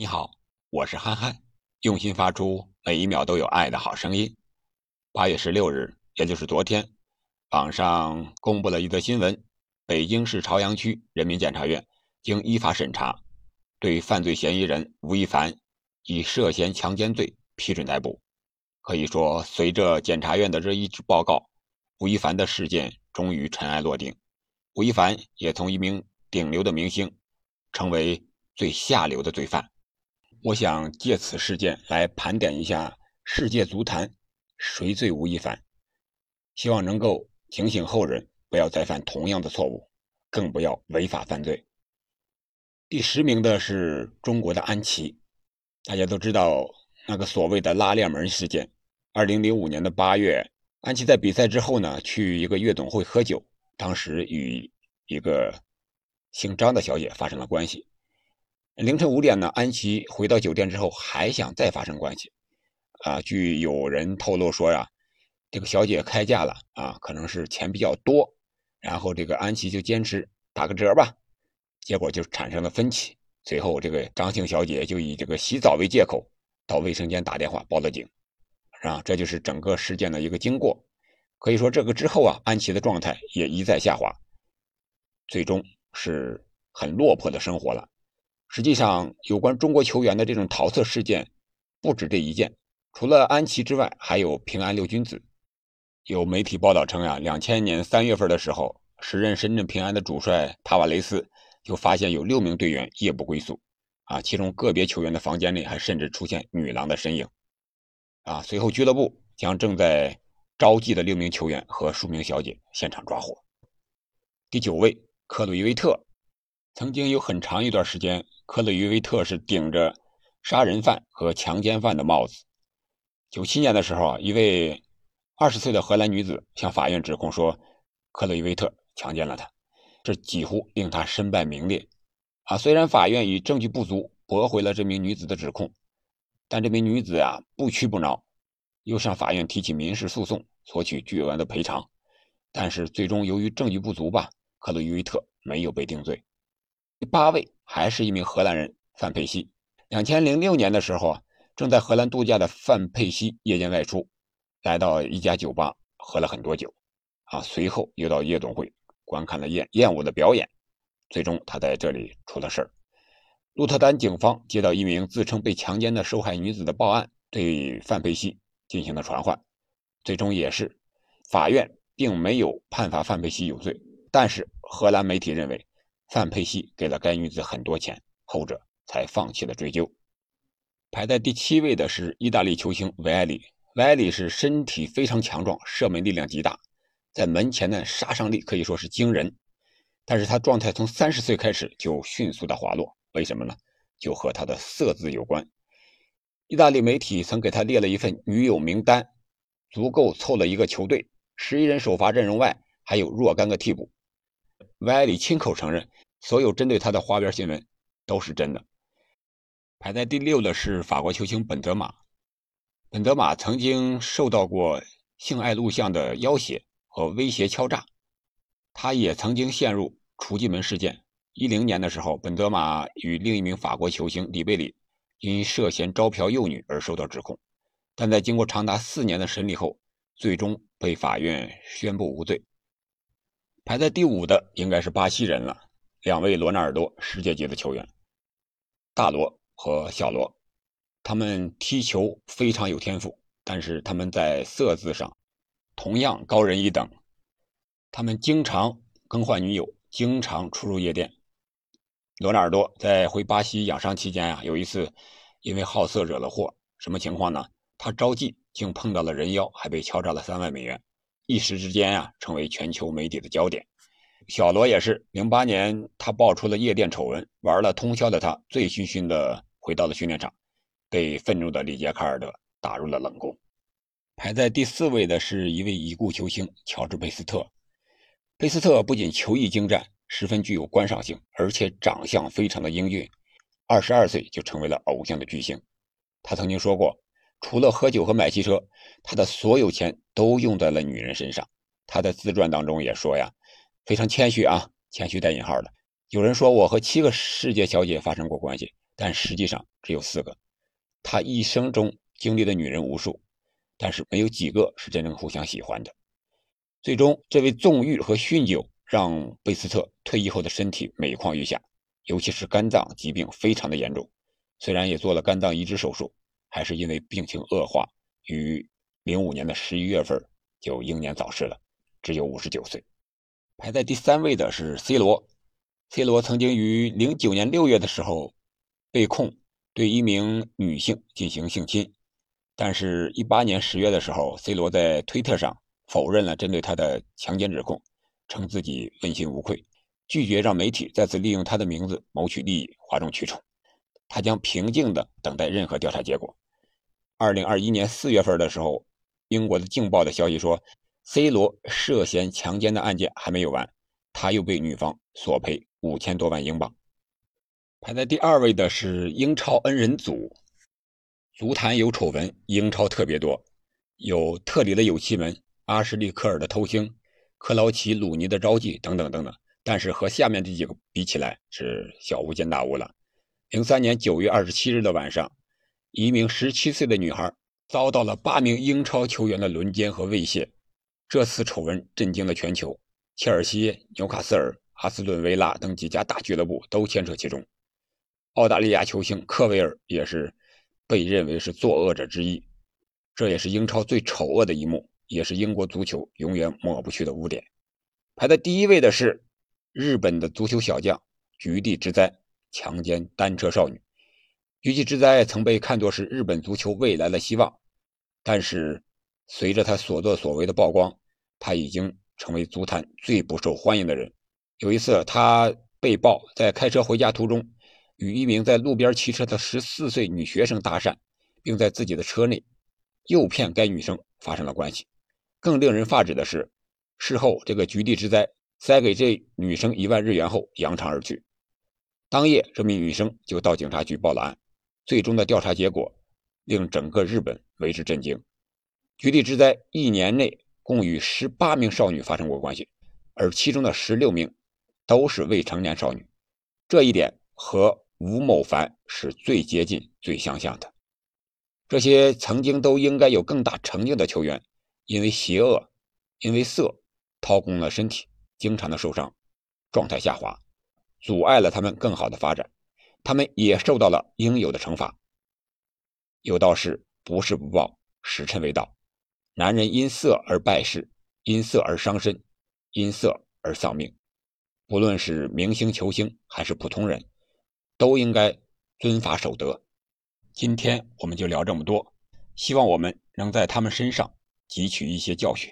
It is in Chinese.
你好，我是憨憨，用心发出每一秒都有爱的好声音。八月十六日，也就是昨天，网上公布了一则新闻：北京市朝阳区人民检察院经依法审查，对犯罪嫌疑人吴亦凡以涉嫌强奸罪批准逮捕。可以说，随着检察院的这一纸报告，吴亦凡的事件终于尘埃落定，吴亦凡也从一名顶流的明星，成为最下流的罪犯。我想借此事件来盘点一下世界足坛谁最吴亦凡，希望能够警醒后人，不要再犯同样的错误，更不要违法犯罪。第十名的是中国的安琪，大家都知道那个所谓的拉链门事件。二零零五年的八月，安琪在比赛之后呢，去一个夜总会喝酒，当时与一个姓张的小姐发生了关系。凌晨五点呢，安琪回到酒店之后还想再发生关系，啊，据有人透露说呀，这个小姐开价了啊，可能是钱比较多，然后这个安琪就坚持打个折吧，结果就产生了分歧。随后这个张姓小姐就以这个洗澡为借口到卫生间打电话报了警，啊，这就是整个事件的一个经过。可以说这个之后啊，安琪的状态也一再下滑，最终是很落魄的生活了。实际上，有关中国球员的这种桃色事件不止这一件。除了安琪之外，还有平安六君子。有媒体报道称呀，两千年三月份的时候，时任深圳平安的主帅塔瓦雷斯就发现有六名队员夜不归宿，啊，其中个别球员的房间内还甚至出现女郎的身影。啊，随后俱乐部将正在招妓的六名球员和数名小姐现场抓获。第九位，克鲁伊维特，曾经有很长一段时间。克勒于维特是顶着杀人犯和强奸犯的帽子。九七年的时候啊，一位二十岁的荷兰女子向法院指控说，克勒于维特强奸了她，这几乎令她身败名裂。啊，虽然法院以证据不足驳回了这名女子的指控，但这名女子啊不屈不挠，又向法院提起民事诉讼，索取巨额的赔偿。但是最终由于证据不足吧，克勒于维特没有被定罪。第八位还是一名荷兰人范佩西。两千零六年的时候啊，正在荷兰度假的范佩西夜间外出，来到一家酒吧喝了很多酒，啊，随后又到夜总会观看了艳艳舞的表演，最终他在这里出了事儿。鹿特丹警方接到一名自称被强奸的受害女子的报案，对范佩西进行了传唤，最终也是法院并没有判罚范佩西有罪，但是荷兰媒体认为。范佩西给了该女子很多钱，后者才放弃了追究。排在第七位的是意大利球星维埃里。维埃里是身体非常强壮，射门力量极大，在门前的杀伤力可以说是惊人。但是他状态从三十岁开始就迅速的滑落，为什么呢？就和他的色字有关。意大利媒体曾给他列了一份女友名单，足够凑了一个球队，十一人首发阵容外还有若干个替补。维埃里亲口承认，所有针对他的花边新闻都是真的。排在第六的是法国球星本泽马。本泽马曾经受到过性爱录像的要挟和威胁敲诈，他也曾经陷入厨妓门事件。一零年的时候，本泽马与另一名法国球星里贝里因涉嫌招嫖幼女而受到指控，但在经过长达四年的审理后，最终被法院宣布无罪。排在第五的应该是巴西人了，两位罗纳尔多世界级的球员，大罗和小罗，他们踢球非常有天赋，但是他们在色字上同样高人一等。他们经常更换女友，经常出入夜店。罗纳尔多在回巴西养伤期间啊，有一次因为好色惹了祸，什么情况呢？他招妓竟碰到了人妖，还被敲诈了三万美元。一时之间呀，成为全球媒体的焦点。小罗也是，零八年他爆出了夜店丑闻，玩了通宵的他醉醺醺的回到了训练场，被愤怒的里杰卡尔德打入了冷宫。排在第四位的是一位已故球星乔治贝斯特。贝斯特不仅球艺精湛，十分具有观赏性，而且长相非常的英俊，二十二岁就成为了偶像的巨星。他曾经说过。除了喝酒和买汽车，他的所有钱都用在了女人身上。他的自传当中也说呀，非常谦虚啊，谦虚带引号的。有人说我和七个世界小姐发生过关系，但实际上只有四个。他一生中经历的女人无数，但是没有几个是真正互相喜欢的。最终，这位纵欲和酗酒让贝斯特退役后的身体每况愈下，尤其是肝脏疾病非常的严重。虽然也做了肝脏移植手术，还是因为病情恶化，于零五年的十一月份就英年早逝了，只有五十九岁。排在第三位的是 C 罗，C 罗曾经于零九年六月的时候被控。对一名女性进行性侵，但是，一八年十月的时候，C 罗在推特上否认了针对他的强奸指控，称自己问心无愧，拒绝让媒体再次利用他的名字谋取利益、哗众取宠。他将平静地等待任何调查结果。二零二一年四月份的时候，英国的《镜报》的消息说，C 罗涉嫌强奸的案件还没有完，他又被女方索赔五千多万英镑。排在第二位的是英超恩人组，足坛有丑闻，英超特别多，有特里的有气门、阿什利科尔的偷腥、克劳奇鲁尼的招妓等等等等。但是和下面这几个比起来，是小巫见大巫了。零三年九月二十七日的晚上，一名十七岁的女孩遭到了八名英超球员的轮奸和猥亵，这次丑闻震惊了全球，切尔西、纽卡斯尔、阿斯顿维拉等几家大俱乐部都牵扯其中。澳大利亚球星科维尔也是被认为是作恶者之一，这也是英超最丑恶的一幕，也是英国足球永远抹不去的污点。排在第一位的是日本的足球小将菊地之哉强奸单车少女。菊地之哉曾被看作是日本足球未来的希望，但是随着他所作所为的曝光，他已经成为足坛最不受欢迎的人。有一次，他被曝在开车回家途中。与一名在路边骑车的十四岁女学生搭讪，并在自己的车内诱骗该女生发生了关系。更令人发指的是，事后这个局地之灾塞给这女生一万日元后扬长而去。当夜，这名女生就到警察局报了案。最终的调查结果令整个日本为之震惊：局地之灾一年内共与十八名少女发生过关系，而其中的十六名都是未成年少女。这一点和吴某凡是最接近、最相像的。这些曾经都应该有更大成就的球员，因为邪恶、因为色，掏空了身体，经常的受伤，状态下滑，阻碍了他们更好的发展。他们也受到了应有的惩罚。有道是：不是不报，时辰未到。男人因色而败事，因色而伤身，因色而丧命。不论是明星球星还是普通人。都应该遵法守德。今天我们就聊这么多，希望我们能在他们身上汲取一些教训。